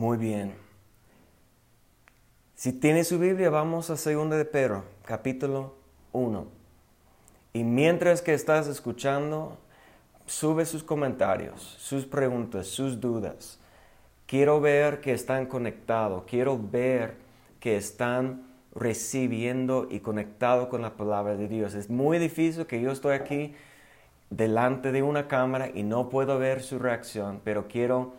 Muy bien. Si tiene su Biblia, vamos a 2 de Pedro, capítulo 1. Y mientras que estás escuchando, sube sus comentarios, sus preguntas, sus dudas. Quiero ver que están conectados, quiero ver que están recibiendo y conectados con la palabra de Dios. Es muy difícil que yo estoy aquí delante de una cámara y no puedo ver su reacción, pero quiero,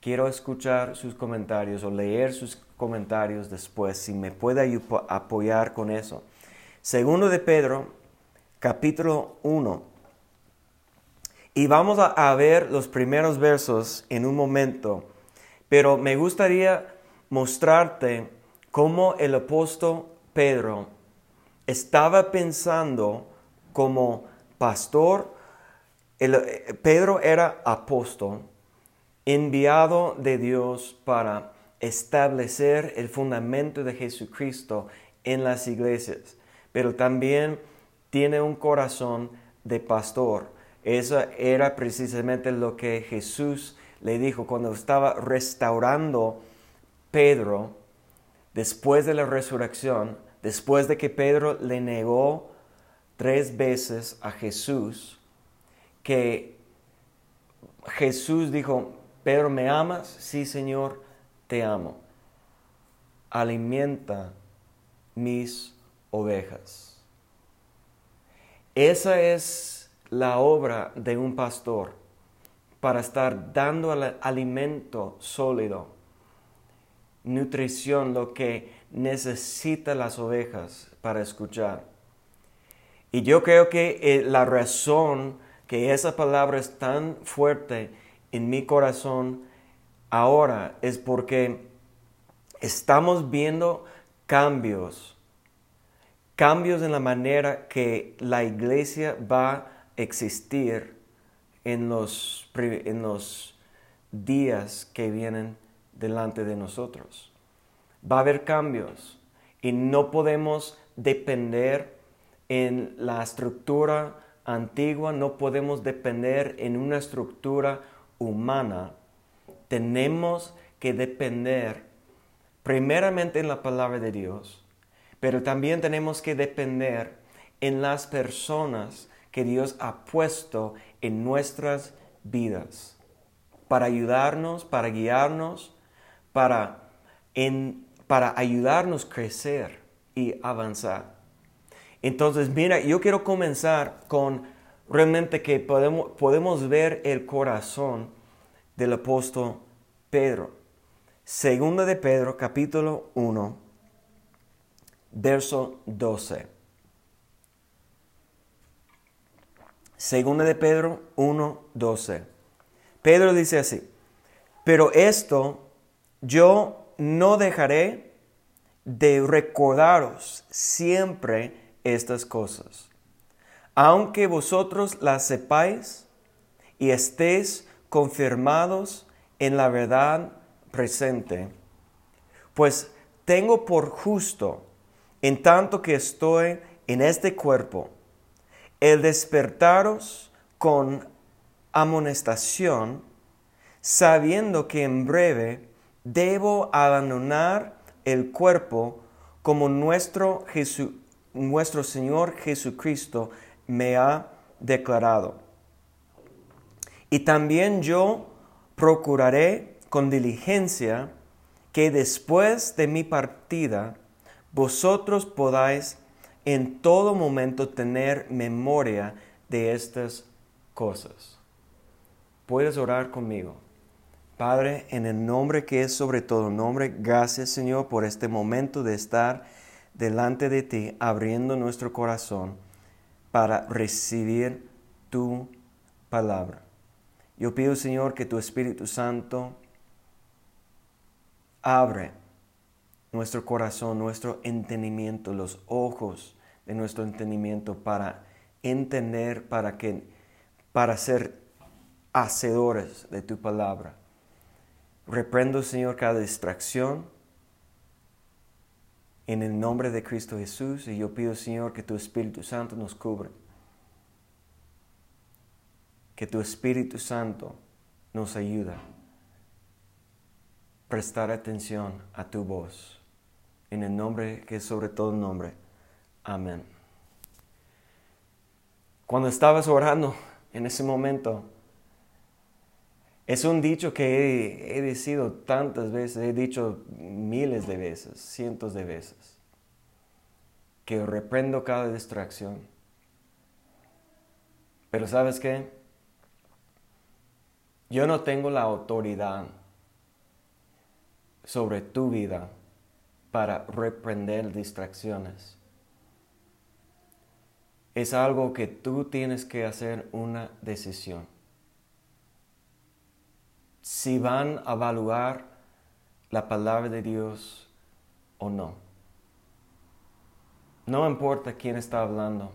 quiero escuchar sus comentarios o leer sus comentarios después, si me puede apoyar con eso. Segundo de Pedro, capítulo 1. Y vamos a, ver los primeros versos en un momento, pero me gustaría mostrarte cómo el apóstol Pedro estaba pensando como pastor eh, Pedro era apóstol, enviado de Dios para establecer el fundamento de Jesucristo en las iglesias, pero también tiene un corazón de pastor. Eso era precisamente lo que Jesús le dijo cuando estaba restaurando Pedro después de la resurrección, después de que Pedro le negó tres veces a Jesús que Jesús dijo, Pedro, ¿me amas? Sí, Señor, te amo. Alimenta mis ovejas. Esa es la obra de un pastor para estar dando alimento sólido, nutrición, lo que necesitan las ovejas para escuchar. Y yo creo que eh, la razón que esa palabra es tan fuerte en mi corazón ahora es porque estamos viendo cambios, cambios en la manera que la iglesia va a existir en los, en los días que vienen delante de nosotros. Va a haber cambios y no podemos depender en la estructura antigua no podemos depender en una estructura humana. Tenemos que depender primeramente en la palabra de Dios, pero también tenemos que depender en las personas que Dios ha puesto en nuestras vidas para ayudarnos, para guiarnos, para, para ayudarnos a crecer y avanzar. Entonces, mira, yo quiero comenzar con realmente que podemos, podemos ver el corazón del apóstol Pedro. Segunda de Pedro, capítulo 1, verso 12. Segunda de Pedro 1, 12. Pedro dice así, pero esto yo no dejaré de recordaros siempre estas cosas. Aunque vosotros las sepáis y estéis confirmados en la verdad presente, pues tengo por justo, en tanto que estoy en este cuerpo, el despertaros con amonestación, sabiendo que en breve debo abandonar el cuerpo como nuestro nuestro Señor Jesucristo me ha declarado. Y también yo procuraré con diligencia que después de mi partida vosotros podáis en todo momento tener memoria de estas cosas. Puedes orar conmigo. Padre, en el nombre que es sobre todo nombre, gracias Señor por este momento de estar delante de ti, abriendo nuestro corazón para recibir tu palabra. Yo pido, Señor, que tu Espíritu Santo abre nuestro corazón, nuestro entendimiento, los ojos de nuestro entendimiento para entender, para que para ser hacedores de tu palabra. Reprendo, Señor, cada distracción, en el nombre de Cristo Jesús y yo pido, Señor, que tu Espíritu Santo nos cubra. Que tu Espíritu Santo nos ayuda. prestar atención a tu voz. En el nombre que es sobre todo nombre. Amén. Cuando estabas orando en ese momento, es un dicho que he, he decido tantas veces, he dicho miles de veces, cientos de veces, que reprendo cada distracción. Pero sabes qué? Yo no tengo la autoridad sobre tu vida para reprender distracciones. Es algo que tú tienes que hacer una decisión. Si van a evaluar la palabra de Dios o no. No importa quién está hablando.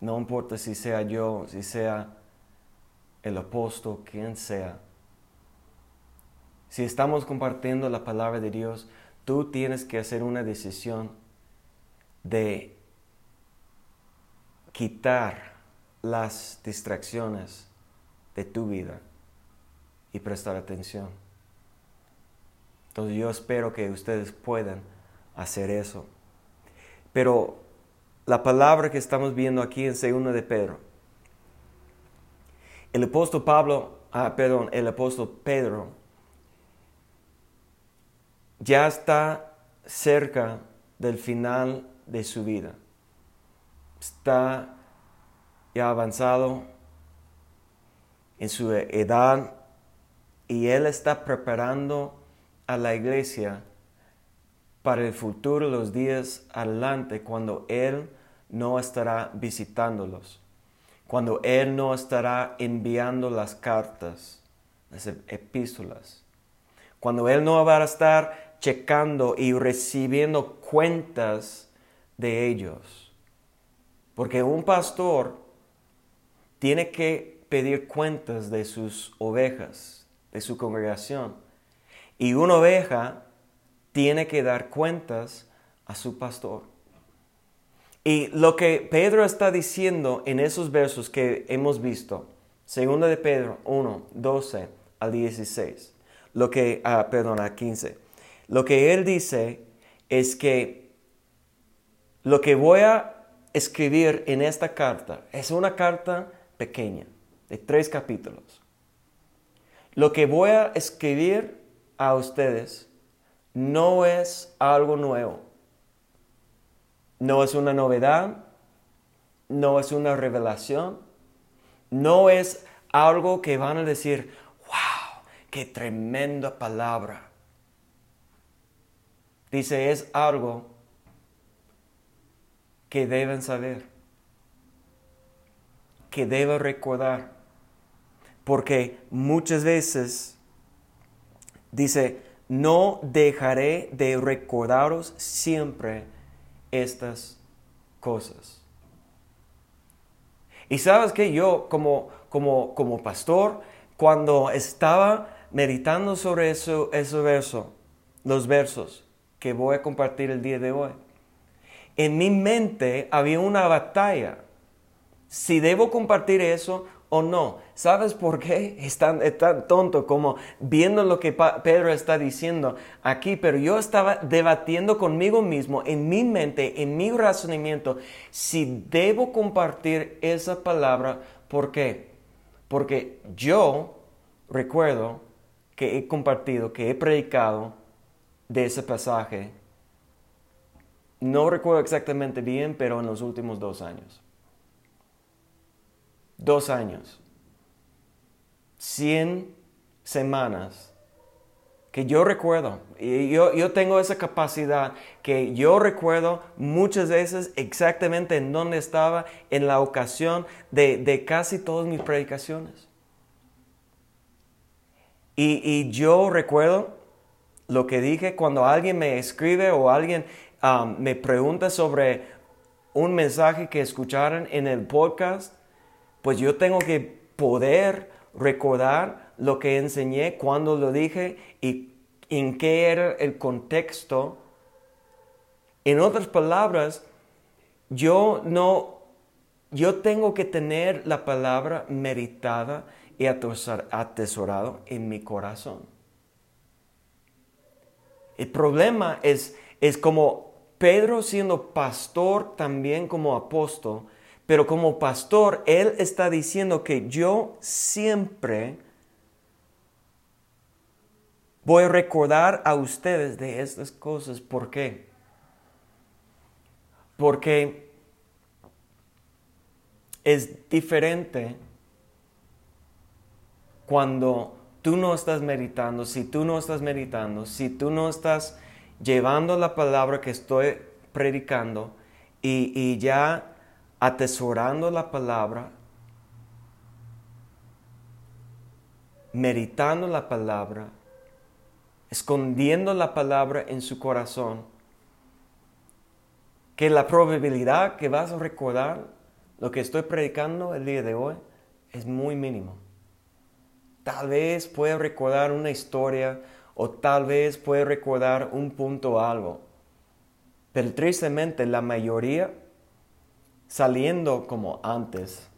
No importa si sea yo, si sea el apóstol, quien sea. Si estamos compartiendo la palabra de Dios, tú tienes que hacer una decisión de quitar las distracciones de tu vida y prestar atención. Entonces yo espero que ustedes puedan hacer eso. Pero la palabra que estamos viendo aquí en 2 de Pedro, el apóstol Pablo, ah, perdón, el apóstol Pedro ya está cerca del final de su vida. Está ya avanzado en su edad y él está preparando a la iglesia para el futuro, los días adelante, cuando él no estará visitándolos, cuando él no estará enviando las cartas, las epístolas, cuando él no va a estar checando y recibiendo cuentas de ellos. Porque un pastor tiene que pedir cuentas de sus ovejas, de su congregación. Y una oveja tiene que dar cuentas a su pastor. Y lo que Pedro está diciendo en esos versos que hemos visto, segunda de Pedro 1, 12 al 16, lo que, ah, perdón, a 15. Lo que él dice es que lo que voy a escribir en esta carta es una carta pequeña, de tres capítulos. Lo que voy a escribir a ustedes no es algo nuevo, no es una novedad, no es una revelación, no es algo que van a decir, wow, qué tremenda palabra. Dice, es algo que deben saber, que deben recordar, porque muchas veces dice, no dejaré de recordaros siempre estas cosas. Y sabes que yo como, como, como pastor, cuando estaba meditando sobre eso, ese verso, los versos, que voy a compartir el día de hoy. En mi mente había una batalla. Si debo compartir eso o no. ¿Sabes por qué? Es tan, tonto como viendo lo que Pedro está diciendo aquí, pero yo estaba debatiendo conmigo mismo, en mi mente, en mi razonamiento, si debo compartir esa palabra. ¿Por qué? Porque yo recuerdo que he compartido, que he predicado de ese pasaje, no recuerdo exactamente bien, pero en los últimos dos años. Dos años. Cien semanas que yo recuerdo. Y yo, yo tengo esa capacidad que yo recuerdo muchas veces exactamente en dónde estaba en la ocasión de, de casi todas mis predicaciones. Y, y yo recuerdo lo que dije cuando alguien me escribe o alguien um, me pregunta sobre un mensaje que escucharon en el podcast, pues yo tengo que poder recordar lo que enseñé, cuando lo dije y en qué era el contexto. En otras palabras, yo no, yo tengo que tener la palabra meritada y atesorado en mi corazón. El problema es, es como Pedro siendo pastor también como apóstol, pero como pastor, él está diciendo que yo siempre voy a recordar a ustedes de estas cosas. ¿Por qué? Porque es diferente cuando tú no estás meditando, si tú no estás meditando, si tú no estás llevando la palabra que estoy predicando y, ya atesorando la palabra, meditando la palabra, escondiendo la palabra en su corazón, que la probabilidad que vas a recordar lo que estoy predicando el día de hoy es muy mínimo. Tal vez pueda recordar una historia o tal vez pueda recordar un punto o algo. Pero tristemente la mayoría saliendo como antes,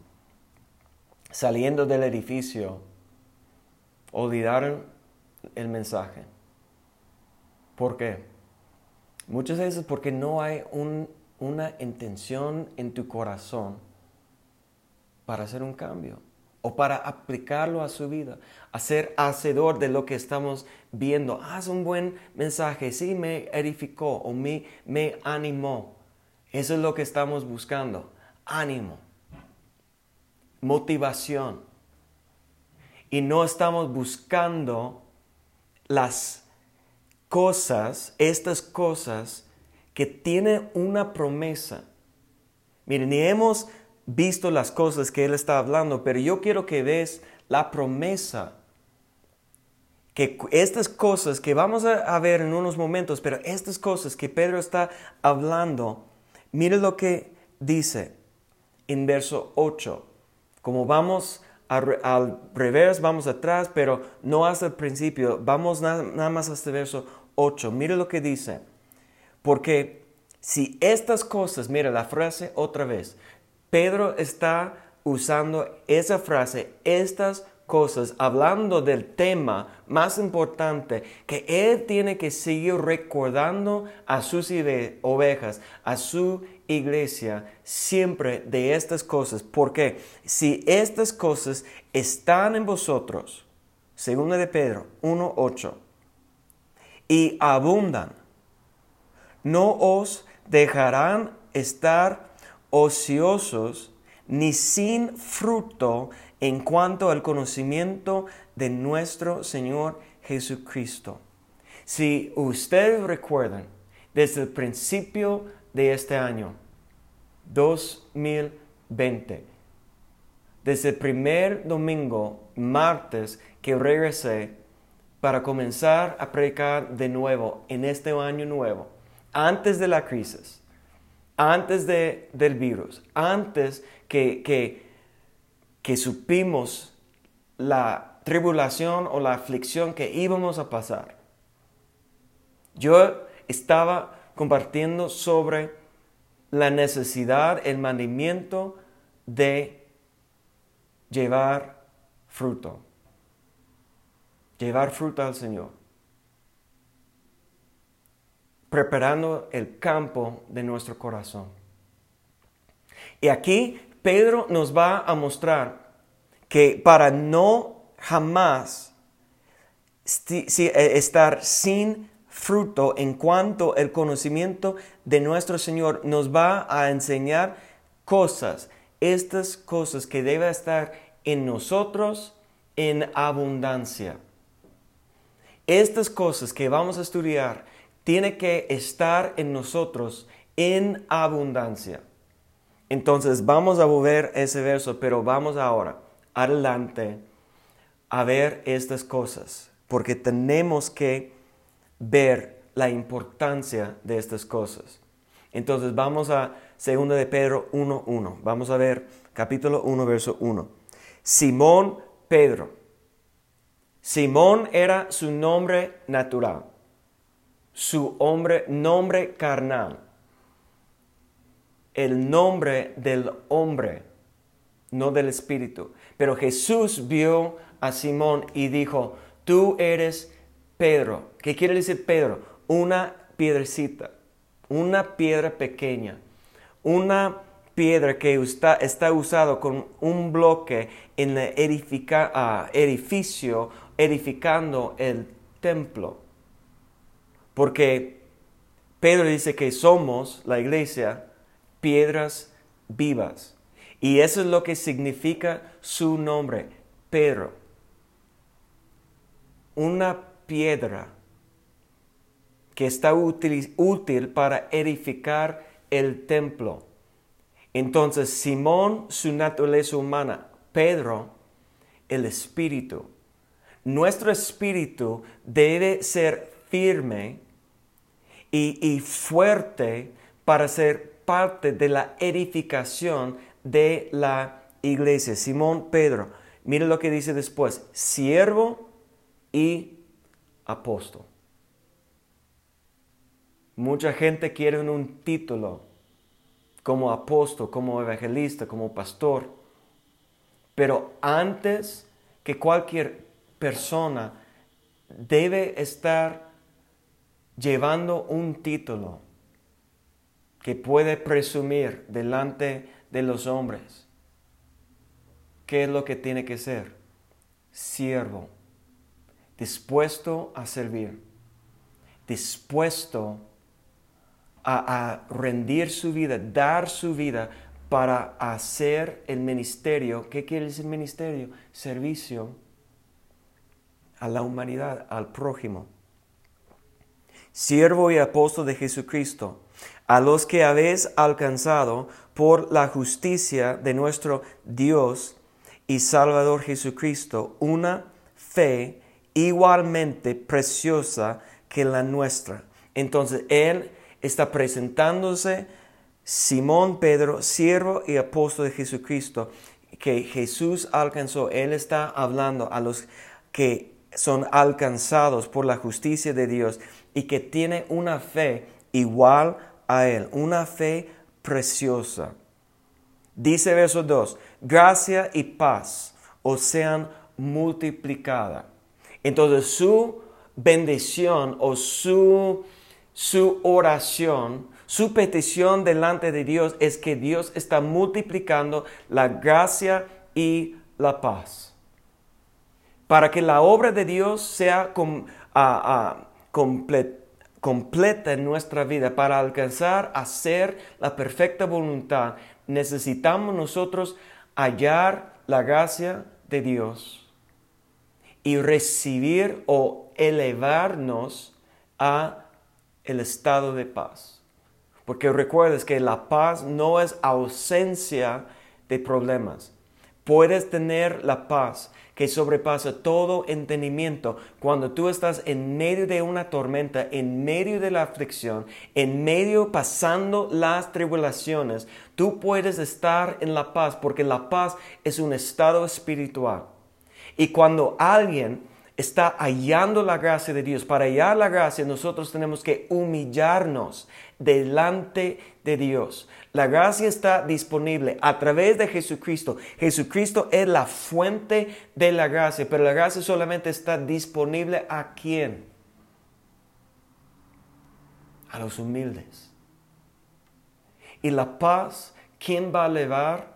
saliendo del edificio, olvidaron el mensaje. ¿Por qué? Muchas veces porque no hay una intención en tu corazón para hacer un cambio o para aplicarlo a su vida, a ser hacedor de lo que estamos viendo. Haz un buen mensaje, sí me edificó o me, me animó. Eso es lo que estamos buscando, ánimo, motivación. Y no estamos buscando las cosas, estas cosas que tienen una promesa. Miren, ni hemos visto las cosas que Él está hablando, pero yo quiero que veas la promesa. Que estas cosas que vamos a, ver en unos momentos, pero estas cosas que Pedro está hablando, mire lo que dice en verso 8. Como vamos al revés, vamos atrás, pero no hasta el principio, vamos nada, nada más hasta el verso 8. Mire lo que dice. Porque si estas cosas, mire la frase otra vez, Pedro está usando esa frase, estas cosas, hablando del tema más importante que él tiene que seguir recordando a sus ovejas, a su iglesia, siempre de estas cosas. Porque si estas cosas están en vosotros, según de Pedro 1.8, y abundan, no os dejarán estar ociosos ni sin fruto en cuanto al conocimiento de nuestro Señor Jesucristo. Si ustedes recuerdan, desde el principio de este año, 2020, desde el primer domingo, martes, que regresé para comenzar a predicar de nuevo en este año nuevo, antes de la crisis, antes de, del virus, antes que, que, que supimos la tribulación o la aflicción que íbamos a pasar. Yo estaba compartiendo sobre la necesidad, el mandamiento de llevar fruto. Llevar fruto al Señor preparando el campo de nuestro corazón. Y aquí Pedro nos va a mostrar que para no jamás eh, estar sin fruto en cuanto el conocimiento de nuestro Señor nos va a enseñar cosas, estas cosas que deben estar en nosotros en abundancia. Estas cosas que vamos a estudiar tiene que estar en nosotros en abundancia. Entonces vamos a volver ese verso, pero vamos ahora adelante a ver estas cosas, porque tenemos que ver la importancia de estas cosas. Entonces vamos a 2 de Pedro 1.1. Vamos a ver capítulo 1, verso 1. Simón Pedro. Simón era su nombre natural su hombre, nombre carnal, el nombre del hombre, no del espíritu. Pero Jesús vio a Simón y dijo, tú eres Pedro. ¿Qué quiere decir Pedro? una piedrecita, una piedra pequeña, una piedra que está, está usado con un bloque en el edifica, ah, edificio, edificando el templo. Porque Pedro dice que somos, la iglesia, piedras vivas. Y eso es lo que significa su nombre, Pedro. Una piedra que está útil, útil para edificar el templo. Entonces, Simón, su naturaleza humana, Pedro, el espíritu. Nuestro espíritu debe ser firme y, fuerte para ser parte de la edificación de la iglesia. Simón Pedro, mire lo que dice después, siervo y apóstol. Mucha gente quiere un título como apóstol, como evangelista, como pastor. Pero antes que cualquier persona debe estar llevando un título que puede presumir delante de los hombres. ¿Qué es lo que tiene que ser? Siervo, dispuesto a servir, dispuesto a, rendir su vida, dar su vida para hacer el ministerio. ¿Qué quiere decir ministerio? Servicio a la humanidad, al prójimo. Siervo y apóstol de Jesucristo, a los que habéis alcanzado por la justicia de nuestro Dios y Salvador Jesucristo una fe igualmente preciosa que la nuestra. Entonces, Él está presentándose Simón Pedro, siervo y apóstol de Jesucristo, que Jesús alcanzó. Él está hablando a los que son alcanzados por la justicia de Dios y que tiene una fe igual a Él, una fe preciosa. Dice verso 2, gracia y paz os sean multiplicada. Entonces su bendición o su su oración, su petición delante de Dios es que Dios está multiplicando la gracia y la paz. Para que la obra de Dios sea completa en nuestra vida, para alcanzar a ser la perfecta voluntad, necesitamos nosotros hallar la gracia de Dios y recibir o elevarnos a el estado de paz. Porque recuerdes que la paz no es ausencia de problemas. Puedes tener la paz que sobrepasa todo entendimiento cuando tú estás en medio de una tormenta, en medio de la aflicción, en medio pasando las tribulaciones. Tú puedes estar en la paz porque la paz es un estado espiritual. Y cuando alguien está hallando la gracia de Dios. Para hallar la gracia nosotros tenemos que humillarnos delante de Dios. La gracia está disponible a través de Jesucristo. Jesucristo es la fuente de la gracia, pero la gracia solamente está disponible a quién? A los humildes. Y la paz, ¿quién va a elevar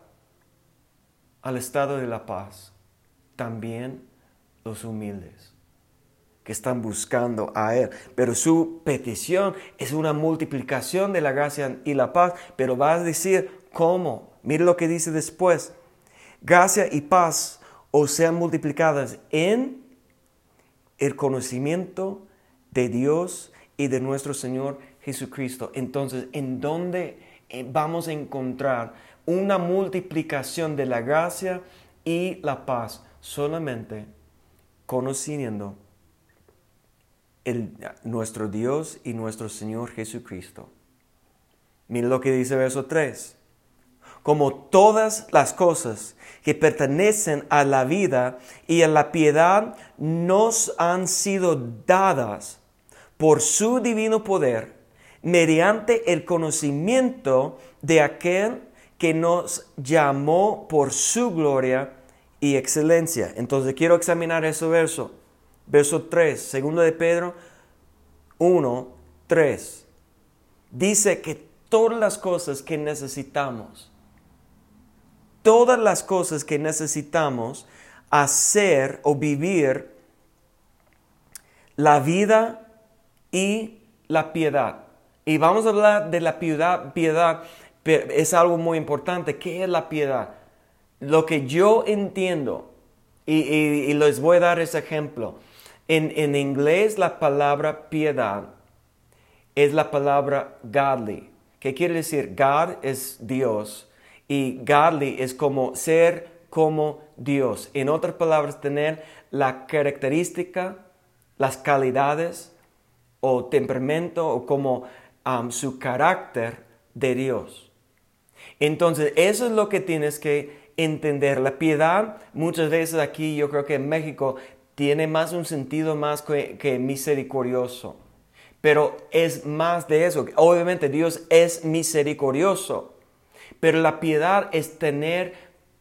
al estado de la paz? También los humildes que están buscando a Él. Pero su petición es una multiplicación de la gracia y la paz. Pero va a decir cómo. Mire lo que dice después. Gracia y paz o sean multiplicadas en el conocimiento de Dios y de nuestro Señor Jesucristo. Entonces, ¿en dónde eh, vamos a encontrar una multiplicación de la gracia y la paz? Solamente conociendo el, nuestro Dios y nuestro Señor Jesucristo. Miren lo que dice verso 3. Como todas las cosas que pertenecen a la vida y a la piedad nos han sido dadas por su divino poder, mediante el conocimiento de aquel que nos llamó por su gloria y excelencia. Entonces quiero examinar ese verso. Verso 3, segundo de Pedro 1, 3 dice que todas las cosas que necesitamos, todas las cosas que necesitamos hacer o vivir la vida y la piedad. Y vamos a hablar de la piedad, piedad es algo muy importante. ¿Qué es la piedad? Lo que yo entiendo, y, les voy a dar ese ejemplo. En, en inglés la palabra piedad es la palabra godly. ¿Qué quiere decir? God es Dios y godly es como ser como Dios. En otras palabras, tener la característica, las calidades o temperamento o como um, su carácter de Dios. Entonces, eso es lo que tienes que entender. La piedad, muchas veces aquí, yo creo que en México, tiene más un sentido más que misericordioso. Pero es más de eso. Obviamente Dios es misericordioso. Pero la piedad es tener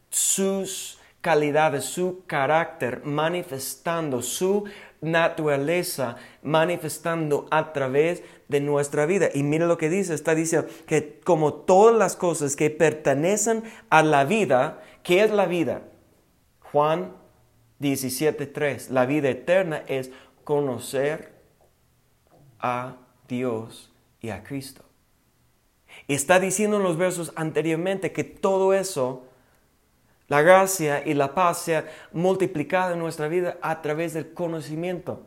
sus calidades, su carácter manifestando, su naturaleza manifestando a través de nuestra vida. Y mire lo que dice, está diciendo que como todas las cosas que pertenecen a la vida, ¿qué es la vida? Juan 17.3, la vida eterna es conocer a Dios y a Cristo. Está diciendo en los versos anteriormente que todo eso, la gracia y la paz sea multiplicada en nuestra vida a través del conocimiento.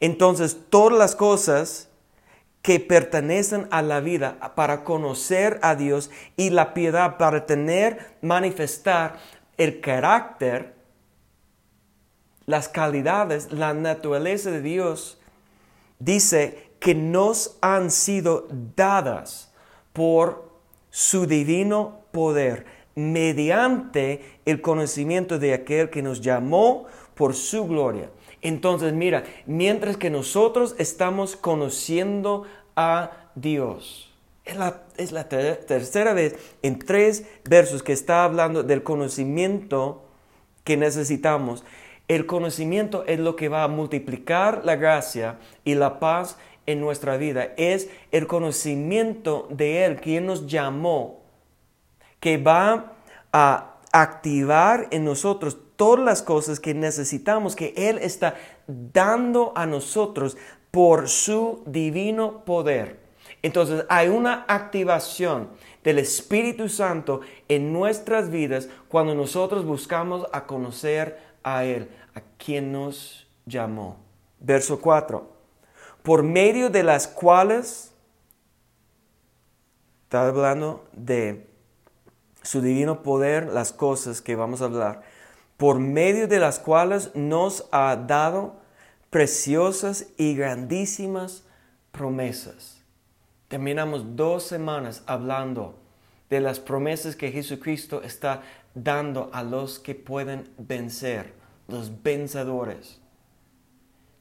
Entonces, todas las cosas que pertenecen a la vida para conocer a Dios y la piedad para tener, manifestar el carácter, las calidades, la naturaleza de Dios, dice que nos han sido dadas por su divino poder mediante el conocimiento de aquel que nos llamó por su gloria. Entonces, mira, mientras que nosotros estamos conociendo a Dios, es la, tercera vez en tres versos que está hablando del conocimiento que necesitamos. El conocimiento es lo que va a multiplicar la gracia y la paz en nuestra vida es el conocimiento de Él, quien nos llamó, que va a activar en nosotros todas las cosas que necesitamos, que Él está dando a nosotros por su divino poder. Entonces hay una activación del Espíritu Santo en nuestras vidas cuando nosotros buscamos a conocer a Él, a quien nos llamó. Verso 4 por medio de las cuales, está hablando de su divino poder, las cosas que vamos a hablar, por medio de las cuales nos ha dado preciosas y grandísimas promesas. Terminamos dos semanas hablando de las promesas que Jesucristo está dando a los que pueden vencer, los vencedores,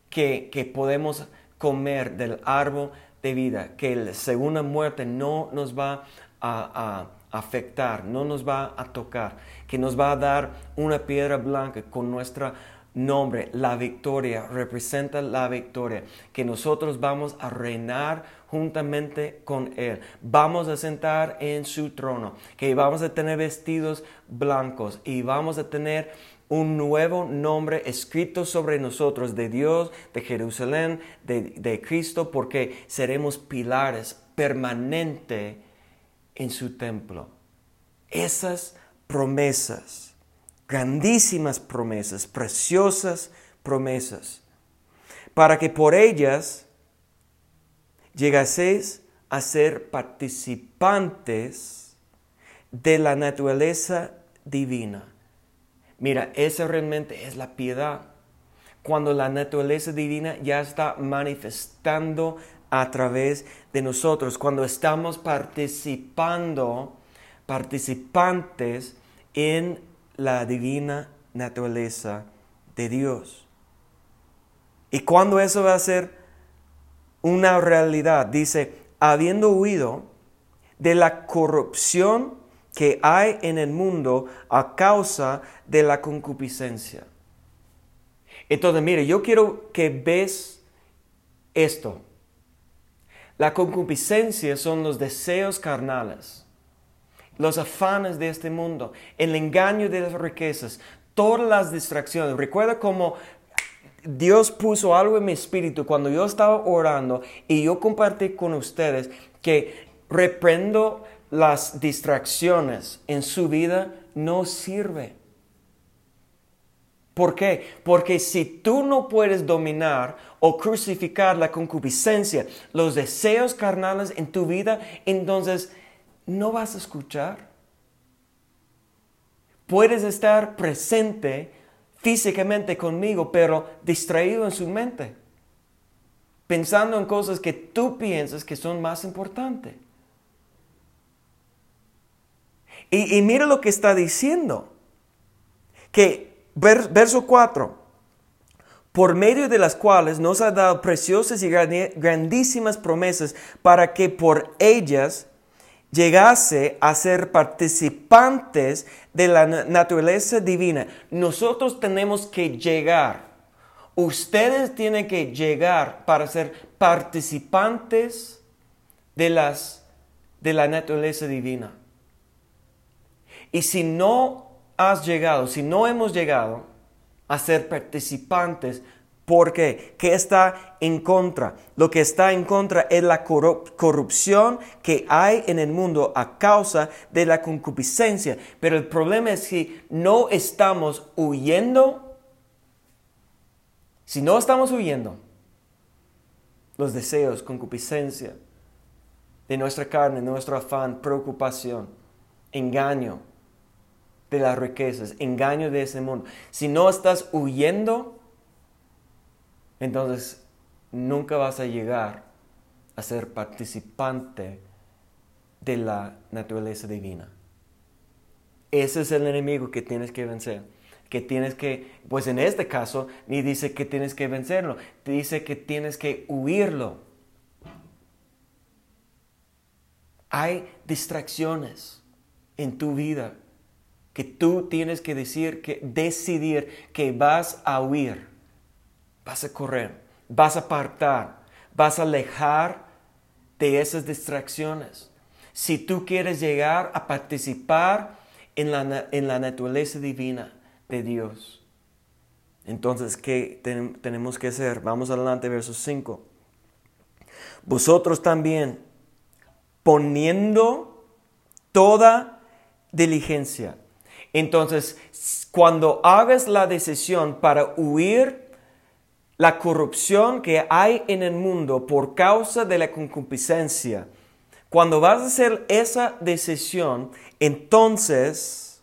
que, que podemos comer del árbol de vida, que la segunda muerte no nos va a, afectar, no nos va a tocar, que nos va a dar una piedra blanca con nuestro nombre, la victoria, representa la victoria, que nosotros vamos a reinar juntamente con Él, vamos a sentar en su trono, que vamos a tener vestidos blancos y vamos a tener un nuevo nombre escrito sobre nosotros de Dios, de Jerusalén, de, Cristo, porque seremos pilares permanentes en su templo. Esas promesas, grandísimas promesas, preciosas promesas, para que por ellas llegaseis a ser participantes de la naturaleza divina Mira, esa realmente es la piedad. Cuando la naturaleza divina ya está manifestando a través de nosotros, cuando estamos participando, participantes en la divina naturaleza de Dios. Y cuando eso va a ser una realidad, dice, habiendo huido de la corrupción que hay en el mundo a causa de la concupiscencia. Entonces, mire, yo quiero que ves esto. La concupiscencia son los deseos carnales, los afanes de este mundo, el engaño de las riquezas, todas las distracciones. Recuerda cómo Dios puso algo en mi espíritu cuando yo estaba orando y yo compartí con ustedes que reprendo las distracciones en su vida no sirve. ¿Por qué? Porque si tú no puedes dominar o crucificar la concupiscencia, los deseos carnales en tu vida, entonces no vas a escuchar. Puedes estar presente físicamente conmigo, pero distraído en su mente, pensando en cosas que tú piensas que son más importantes. Y, y mira lo que está diciendo, que verso 4, por medio de las cuales nos ha dado preciosas y grandísimas promesas para que por ellas llegase a ser participantes de la naturaleza divina. Nosotros tenemos que llegar. Ustedes tienen que llegar para ser participantes de, las, de la naturaleza divina. Y si no has llegado, si no hemos llegado a ser participantes, ¿por qué? ¿Qué está en contra? Lo que está en contra es la corrupción que hay en el mundo a causa de la concupiscencia. Pero el problema es que no estamos huyendo. Si no estamos huyendo, los deseos, concupiscencia de nuestra carne, nuestro afán, preocupación, engaño, de las riquezas, engaño de ese mundo. Si no estás huyendo, entonces nunca vas a llegar a ser participante de la naturaleza divina. Ese es el enemigo que tienes que vencer. Que tienes que, pues en este caso, ni dice que tienes que vencerlo, dice que tienes que huirlo. Hay distracciones en tu vida que tú tienes que decir, que decidir que vas a huir, vas a correr, vas a apartar, vas a alejar de esas distracciones. Si tú quieres llegar a participar en la, en la naturaleza divina de Dios. Entonces, ¿qué tenemos que hacer? Vamos adelante, verso 5. Vosotros también, poniendo toda diligencia, entonces, cuando hagas la decisión para huir la corrupción que hay en el mundo por causa de la concupiscencia, cuando vas a hacer esa decisión, entonces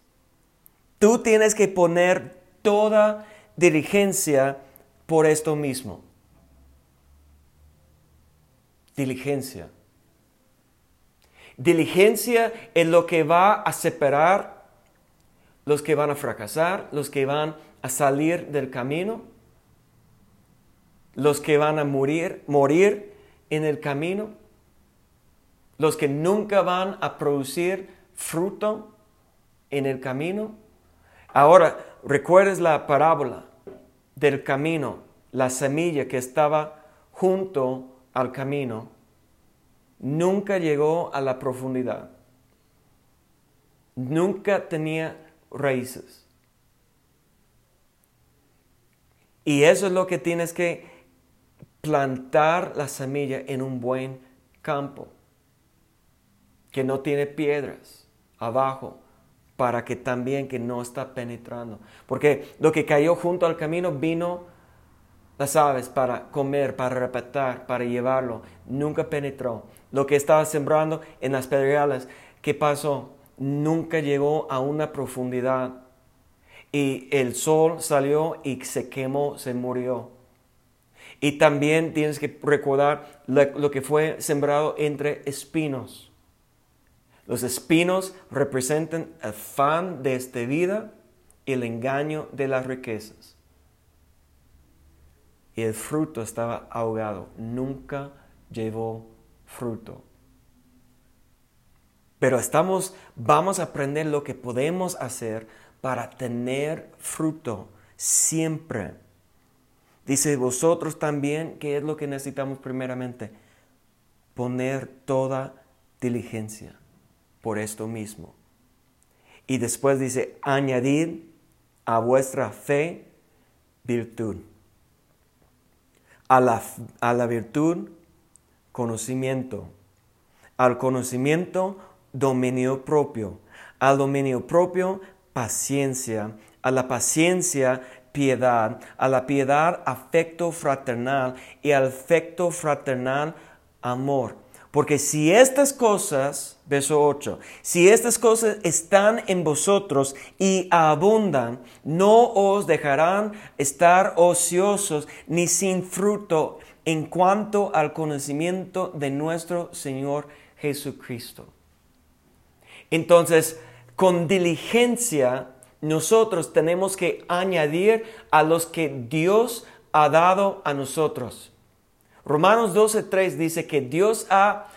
tú tienes que poner toda diligencia por esto mismo. Diligencia. Diligencia es lo que va a separar los que van a fracasar, los que van a salir del camino, los que van a morir, morir en el camino, los que nunca van a producir fruto en el camino. Ahora, recuerdes la parábola del camino, la semilla que estaba junto al camino, nunca llegó a la profundidad. Nunca tenía raíces. Y eso es lo que tienes que plantar la semilla en un buen campo, que no tiene piedras abajo, para que también que no está penetrando. Porque lo que cayó junto al camino vino las aves para comer, para repetir, para llevarlo. Nunca penetró. Lo que estaba sembrando en las pedregales, ¿qué pasó? Nunca llegó a una profundidad. Y el sol salió y se quemó, se murió. Y también tienes que recordar lo, que fue sembrado entre espinos. Los espinos representan el fan de esta vida y el engaño de las riquezas. Y el fruto estaba ahogado, nunca llevó fruto. Pero estamos, vamos a aprender lo que podemos hacer para tener fruto siempre. Dice vosotros también, ¿qué es lo que necesitamos primeramente? poner toda diligencia por esto mismo. Y después dice, añadir a vuestra fe virtud. A la, a la virtud, conocimiento. Al conocimiento, dominio propio. Al dominio propio, paciencia. A la paciencia, piedad. A la piedad, afecto fraternal. Y al afecto fraternal, amor. Porque si estas cosas, verso 8, si estas cosas están en vosotros y abundan, no os dejarán estar ociosos ni sin fruto en cuanto al conocimiento de nuestro Señor Jesucristo. Entonces, con diligencia, nosotros tenemos que añadir a los que Dios ha dado a nosotros. Romanos 12:3 dice que Dios, ha,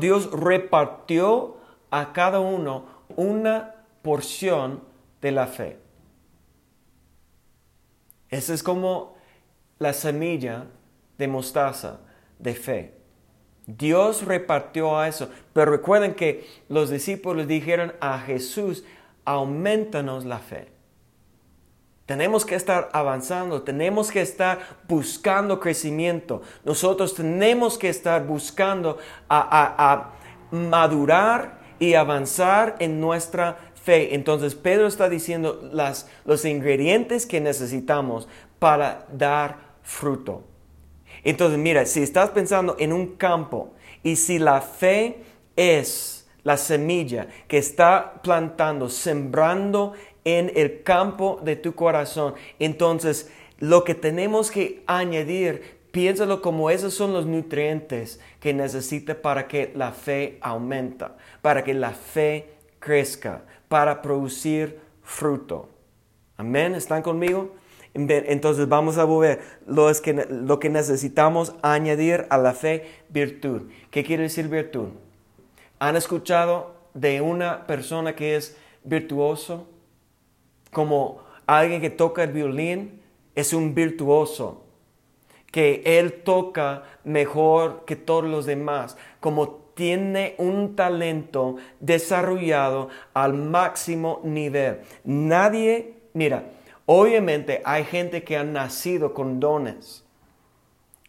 Dios repartió a cada uno una porción de la fe. Esa es como la semilla de mostaza de fe. Dios repartió a eso. Pero recuerden que los discípulos dijeron a Jesús, aumentanos la fe. Tenemos que estar avanzando, tenemos que estar buscando crecimiento. Nosotros tenemos que estar buscando a, madurar y avanzar en nuestra fe. Entonces Pedro está diciendo las, los ingredientes que necesitamos para dar fruto. Entonces mira, si estás pensando en un campo y si la fe es la semilla que está plantando, sembrando en el campo de tu corazón. Entonces, lo que tenemos que añadir, piénsalo como esos son los nutrientes que necesita para que la fe aumenta, para que la fe crezca, para producir fruto. Amén, ¿están conmigo? Entonces vamos a ver lo, que, lo que necesitamos añadir a la fe, virtud. ¿Qué quiere decir virtud? ¿Han escuchado de una persona que es virtuoso? como alguien que toca el violín es un virtuoso, que él toca mejor que todos los demás, como tiene un talento desarrollado al máximo nivel. Nadie, mira, obviamente hay gente que ha nacido con dones,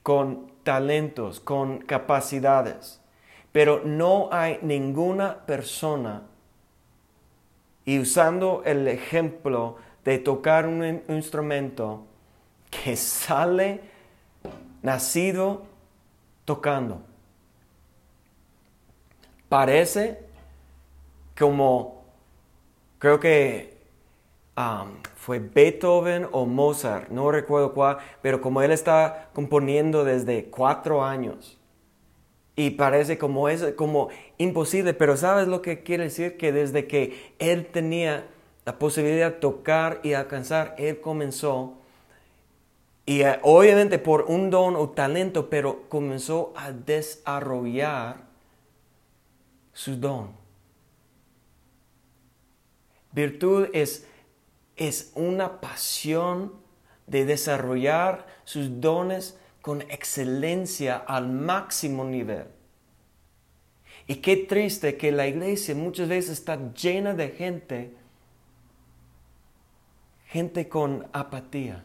con talentos, con capacidades, pero no hay ninguna persona y usando el ejemplo de tocar un instrumento que sale nacido tocando. Parece como, creo que fue Beethoven o Mozart, no recuerdo cuál, pero como él está componiendo desde cuatro años y parece como es como imposible, pero ¿sabes lo que quiere decir? Que desde que él tenía la posibilidad de tocar y alcanzar, él comenzó y eh, obviamente por un don o talento, pero comenzó a desarrollar su don. Virtud es, es una pasión de desarrollar sus dones con excelencia al máximo nivel. Y qué triste que la iglesia muchas veces está llena de gente, gente con apatía.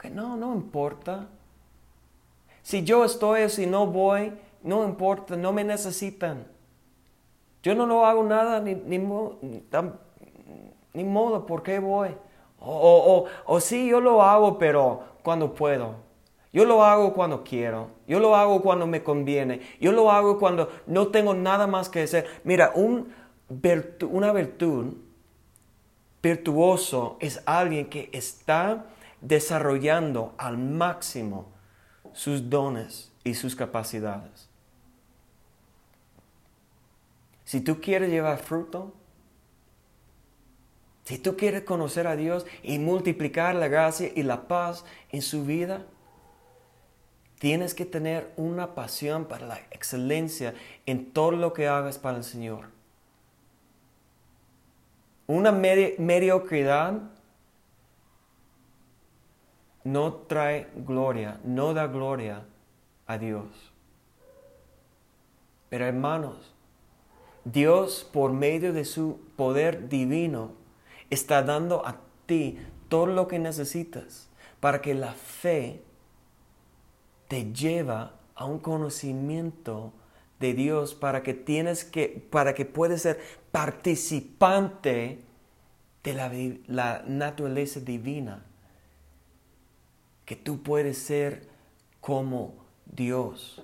Que no, no importa. Si yo estoy o si no voy, no importa, no me necesitan. Yo no lo hago nada, ni, ni, modo, ¿por qué voy? O, o, o, sí, yo lo hago, pero cuando puedo. Yo lo hago cuando quiero. Yo lo hago cuando me conviene. Yo lo hago cuando no tengo nada más que hacer. Mira, un una virtud virtuoso es alguien que está desarrollando al máximo sus dones y sus capacidades. Si tú quieres llevar fruto, si tú quieres conocer a Dios y multiplicar la gracia y la paz en su vida, tienes que tener una pasión para la excelencia en todo lo que hagas para el Señor. Una mediocridad no trae gloria, no da gloria a Dios. Pero hermanos, Dios por medio de su poder divino está dando a ti todo lo que necesitas para que la fe te lleva a un conocimiento de Dios para que tienes que para que puedes ser participante de la, la naturaleza divina que tú puedes ser como Dios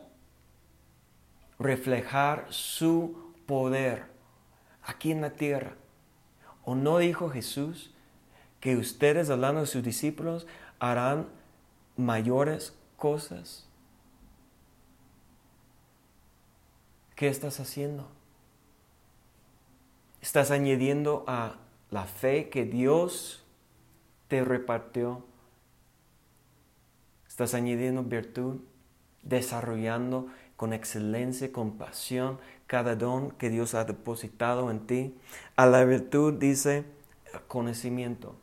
reflejar su poder aquí en la tierra ¿O no dijo Jesús que ustedes, hablando de sus discípulos, harán mayores cosas? ¿Qué estás haciendo? ¿Estás añadiendo a la fe que Dios te repartió? ¿Estás añadiendo virtud? ¿Desarrollando con excelencia, con pasión, cada don que Dios ha depositado en ti. A la virtud dice conocimiento.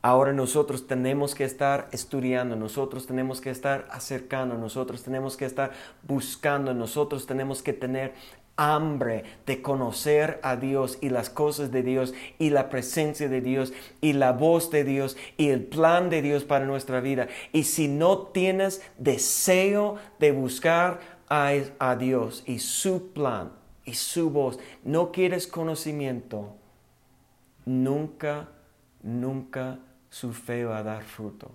Ahora nosotros tenemos que estar estudiando, nosotros tenemos que estar acercando, nosotros tenemos que estar buscando, nosotros tenemos que tener hambre de conocer a Dios y las cosas de Dios y la presencia de Dios y la voz de Dios y el plan de Dios para nuestra vida. Y si no tienes deseo de buscar a, Dios y su plan y su voz, no quieres conocimiento, nunca, nunca su fe va a dar fruto.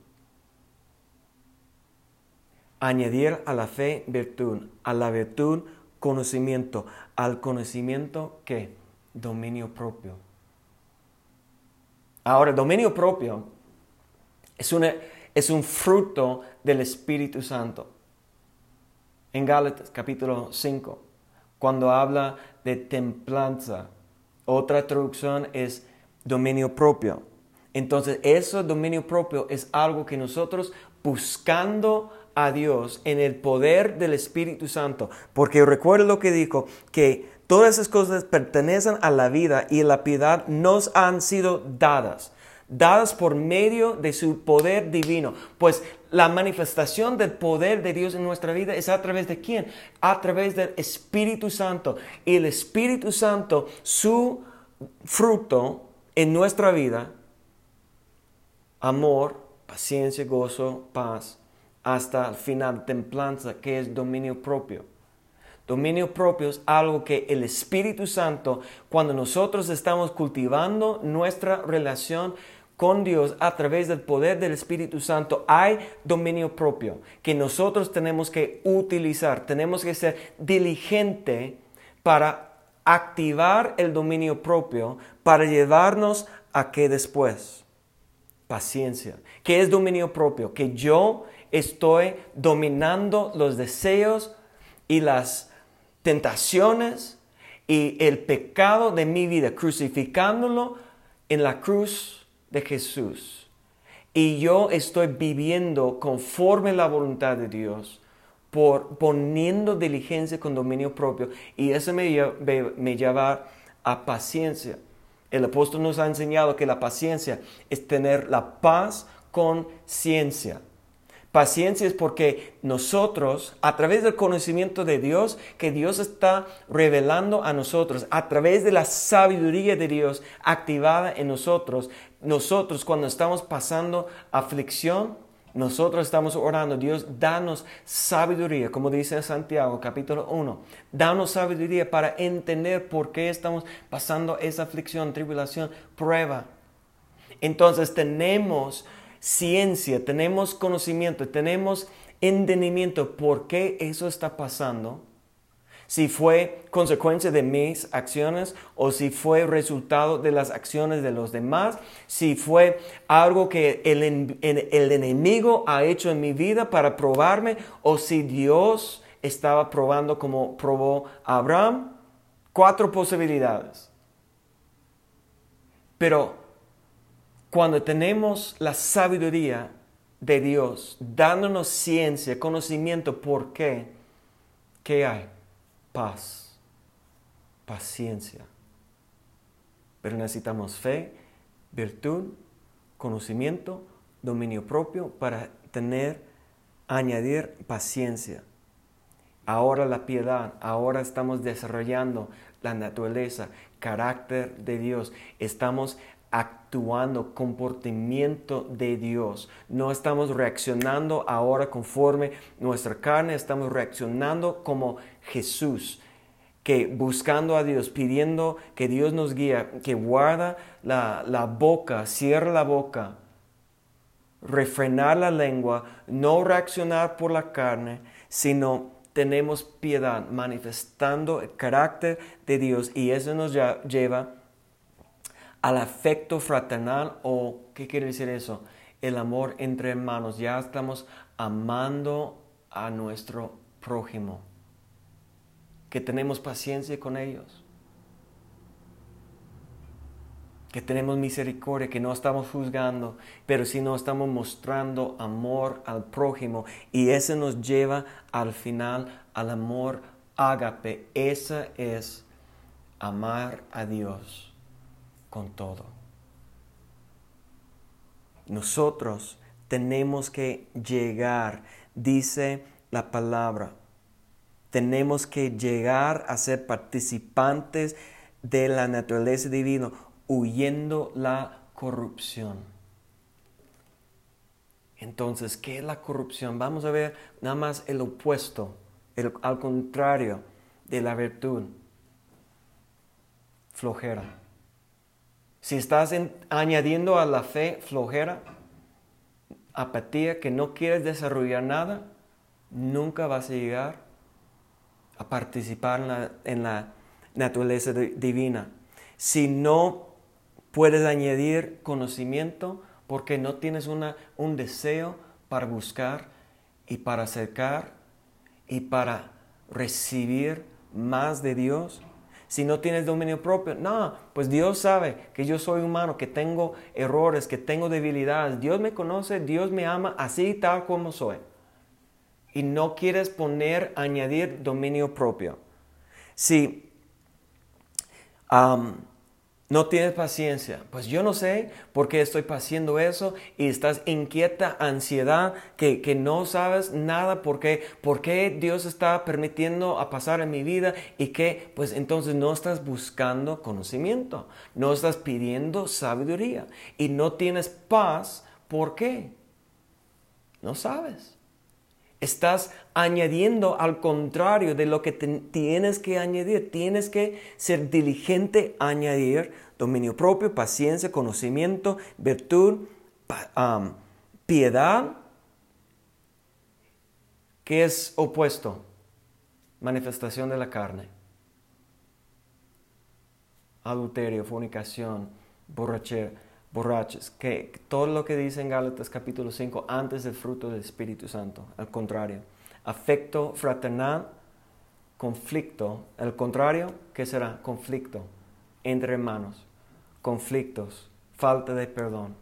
Añadir a la fe virtud, a la virtud conocimiento, al conocimiento que dominio propio. Ahora, dominio propio es, es un fruto del Espíritu Santo. En Gálatas capítulo 5, cuando habla de templanza, otra traducción es dominio propio. Entonces, ese dominio propio es algo que nosotros buscando a Dios en el poder del Espíritu Santo, porque recuerdo lo que dijo, que todas esas cosas pertenecen a la vida y la piedad nos han sido dadas, dadas por medio de su poder divino, pues la manifestación del poder de Dios en nuestra vida es a través de quién? A través del Espíritu Santo. Y el Espíritu Santo, su fruto en nuestra vida, amor, paciencia, gozo, paz, hasta el final, templanza, que es dominio propio. Dominio propio es algo que el Espíritu Santo, cuando nosotros estamos cultivando nuestra relación con Dios a través del poder del Espíritu Santo, hay dominio propio que nosotros tenemos que utilizar. Tenemos que ser diligente para activar el dominio propio para llevarnos a que después. Paciencia. ¿Qué es dominio propio? Que yo estoy dominando los deseos y las tentaciones y el pecado de mi vida, crucificándolo en la cruz de Jesús. Y yo estoy viviendo conforme la voluntad de Dios, por poniendo diligencia con dominio propio. Y eso me, me lleva a paciencia. El apóstol nos ha enseñado que la paciencia es tener la paz con ciencia. Paciencia es porque nosotros, a través del conocimiento de Dios, que Dios está revelando a nosotros, a través de la sabiduría de Dios activada en nosotros, nosotros cuando estamos pasando aflicción, nosotros estamos orando, Dios, danos sabiduría, como dice Santiago capítulo 1, danos sabiduría para entender por qué estamos pasando esa aflicción, tribulación, prueba. Entonces tenemos ciencia, tenemos conocimiento, tenemos entendimiento por qué eso está pasando, si fue consecuencia de mis acciones o si fue resultado de las acciones de los demás, si fue algo que el, enemigo ha hecho en mi vida para probarme o si Dios estaba probando como probó Abraham. Cuatro posibilidades. Pero cuando tenemos la sabiduría de Dios, dándonos ciencia, conocimiento, ¿por qué? ¿Qué hay? Paz, paciencia. Pero necesitamos fe, virtud, conocimiento, dominio propio para tener añadir paciencia. Ahora la piedad, ahora estamos desarrollando la naturaleza, carácter de Dios. Estamos actuando, comportamiento de Dios. No estamos reaccionando ahora conforme nuestra carne, estamos reaccionando como Jesús, que buscando a Dios, pidiendo que Dios nos guíe, que guarda la, la boca, cierra la boca, refrenar la lengua, no reaccionar por la carne, sino tenemos piedad, manifestando el carácter de Dios y eso nos lleva al afecto fraternal o, ¿qué quiere decir eso? El amor entre hermanos. Ya estamos amando a nuestro prójimo. Que tenemos paciencia con ellos. Que tenemos misericordia, que no estamos juzgando, pero sino estamos mostrando amor al prójimo. Y ese nos lleva al final al amor ágape. Esa es amar a Dios con todo. Nosotros tenemos que llegar, dice la palabra, tenemos que llegar a ser participantes de la naturaleza divina, huyendo la corrupción. Entonces, ¿qué es la corrupción? Vamos a ver nada más el opuesto, el, al contrario de la virtud, flojera. Si estás añadiendo a la fe flojera, apatía, que no quieres desarrollar nada, nunca vas a llegar a participar en la, naturaleza divina. Si no puedes añadir conocimiento porque no tienes una, un deseo para buscar y para acercar y para recibir más de Dios, si no tienes dominio propio. No, pues Dios sabe que yo soy humano, que tengo errores, que tengo debilidades. Dios me conoce, Dios me ama así tal como soy. Y no quieres poner, añadir dominio propio. Si no tienes paciencia. Pues yo no sé por qué estoy pasando eso y estás inquieta, ansiedad, que, que no sabes nada por qué, por qué Dios está permitiendo a pasar en mi vida y que pues entonces no estás buscando conocimiento, no estás pidiendo sabiduría y no tienes paz. ¿Por qué? No sabes. Estás añadiendo al contrario de lo que tienes que añadir. Tienes que ser diligente añadir dominio propio, paciencia, conocimiento, virtud, piedad. ¿Qué es opuesto? Manifestación de la carne. Adulterio, fornicación, borrachera borrachos, que todo lo que dice en Gálatas capítulo 5 antes del fruto del Espíritu Santo, al contrario. Afecto fraternal, conflicto, al contrario, ¿qué será? Conflicto entre hermanos, conflictos, falta de perdón.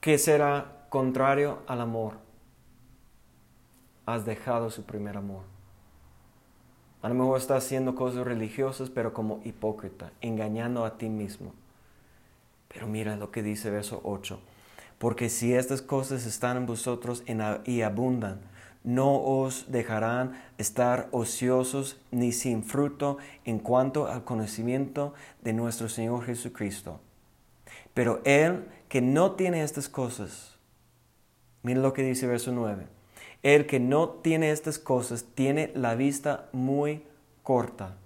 ¿Qué será contrario al amor? Has dejado su primer amor. A lo mejor estás haciendo cosas religiosas, pero como hipócrita, engañando a ti mismo. Pero mira lo que dice verso 8. Porque si estas cosas están en vosotros y abundan, no os dejarán estar ociosos ni sin fruto en cuanto al conocimiento de nuestro Señor Jesucristo. Pero Él que no tiene estas cosas, mira lo que dice verso 9, el que no tiene estas cosas tiene la vista muy corta,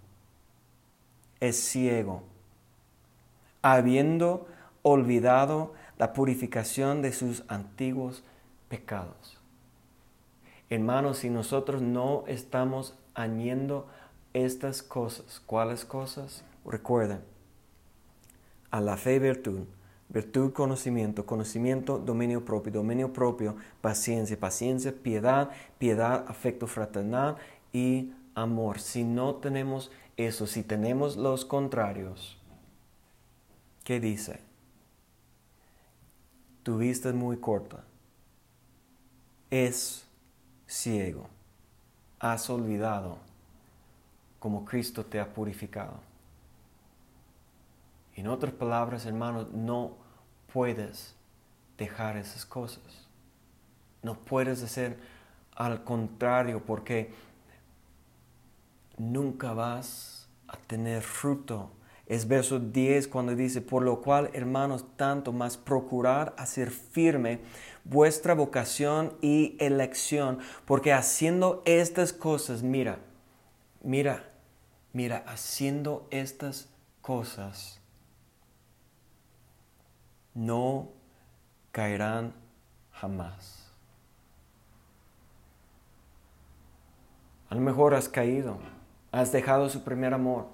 es ciego, habiendo olvidado la purificación de sus antiguos pecados. Hermanos, si nosotros no estamos añadiendo estas cosas, ¿cuáles cosas? Recuerden, a la fe virtud, virtud, conocimiento, conocimiento, dominio propio, dominio propio, paciencia, paciencia, piedad, piedad, afecto fraternal y amor. Si no tenemos eso, si tenemos los contrarios, ¿qué dice? Tu vista es muy corta, es ciego, has olvidado como Cristo te ha purificado. En otras palabras, hermanos, no puedes dejar esas cosas. No puedes hacer al contrario porque nunca vas a tener fruto. Es verso 10 cuando dice, por lo cual, hermanos, tanto más procurar hacer firme vuestra vocación y elección, porque haciendo estas cosas, mira, mira, mira, haciendo estas cosas, no caerán jamás. A lo mejor has caído, has dejado su primer amor.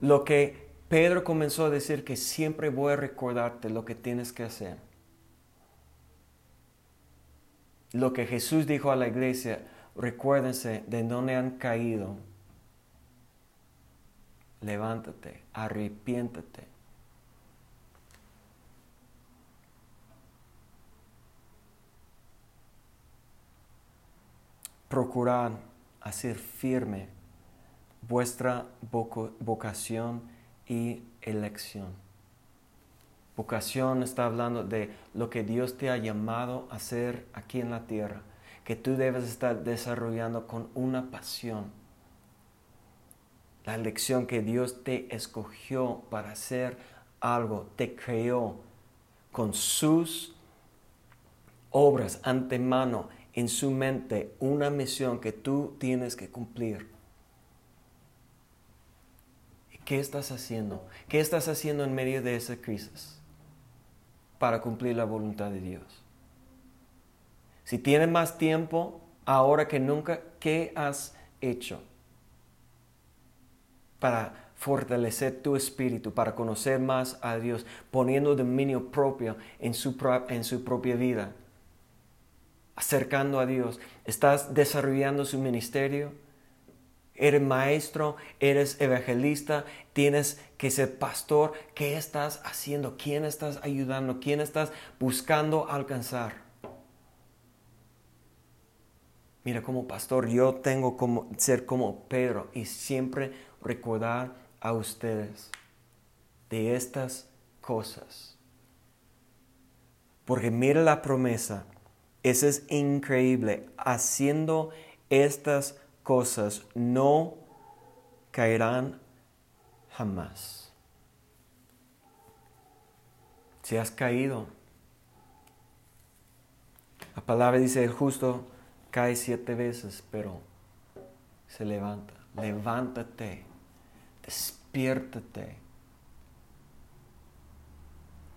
Lo que Pedro comenzó a decir que siempre voy a recordarte lo que tienes que hacer. Lo que Jesús dijo a la iglesia, recuérdense de dónde han caído. Levántate, arrepiéntate. Procurad hacer firme vuestra vocación y elección. Vocación está hablando de lo que Dios te ha llamado a hacer aquí en la tierra, que tú debes estar desarrollando con una pasión. La elección que Dios te escogió para hacer algo, te creó con sus obras antemano en su mente una misión que tú tienes que cumplir. ¿Qué estás haciendo? ¿Qué estás haciendo en medio de esa crisis para cumplir la voluntad de Dios? Si tienes más tiempo ahora que nunca, ¿qué has hecho para fortalecer tu espíritu, para conocer más a Dios, poniendo dominio propio en su, en su propia vida? acercando a Dios, estás desarrollando su ministerio, eres maestro, eres evangelista, tienes que ser pastor. ¿Qué estás haciendo? ¿Quién estás ayudando? ¿Quién estás buscando alcanzar? Mira, como pastor, yo tengo como ser como Pedro y siempre recordar a ustedes de estas cosas. Porque mira la promesa eso es increíble. Haciendo estas cosas no caerán jamás. Si has caído, la palabra dice el justo cae siete veces, pero se levanta. Levántate, despiértate.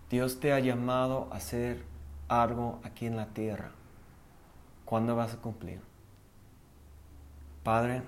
Dios te ha llamado a ser algo aquí en la tierra. ¿Cuándo vas a cumplir? Padre,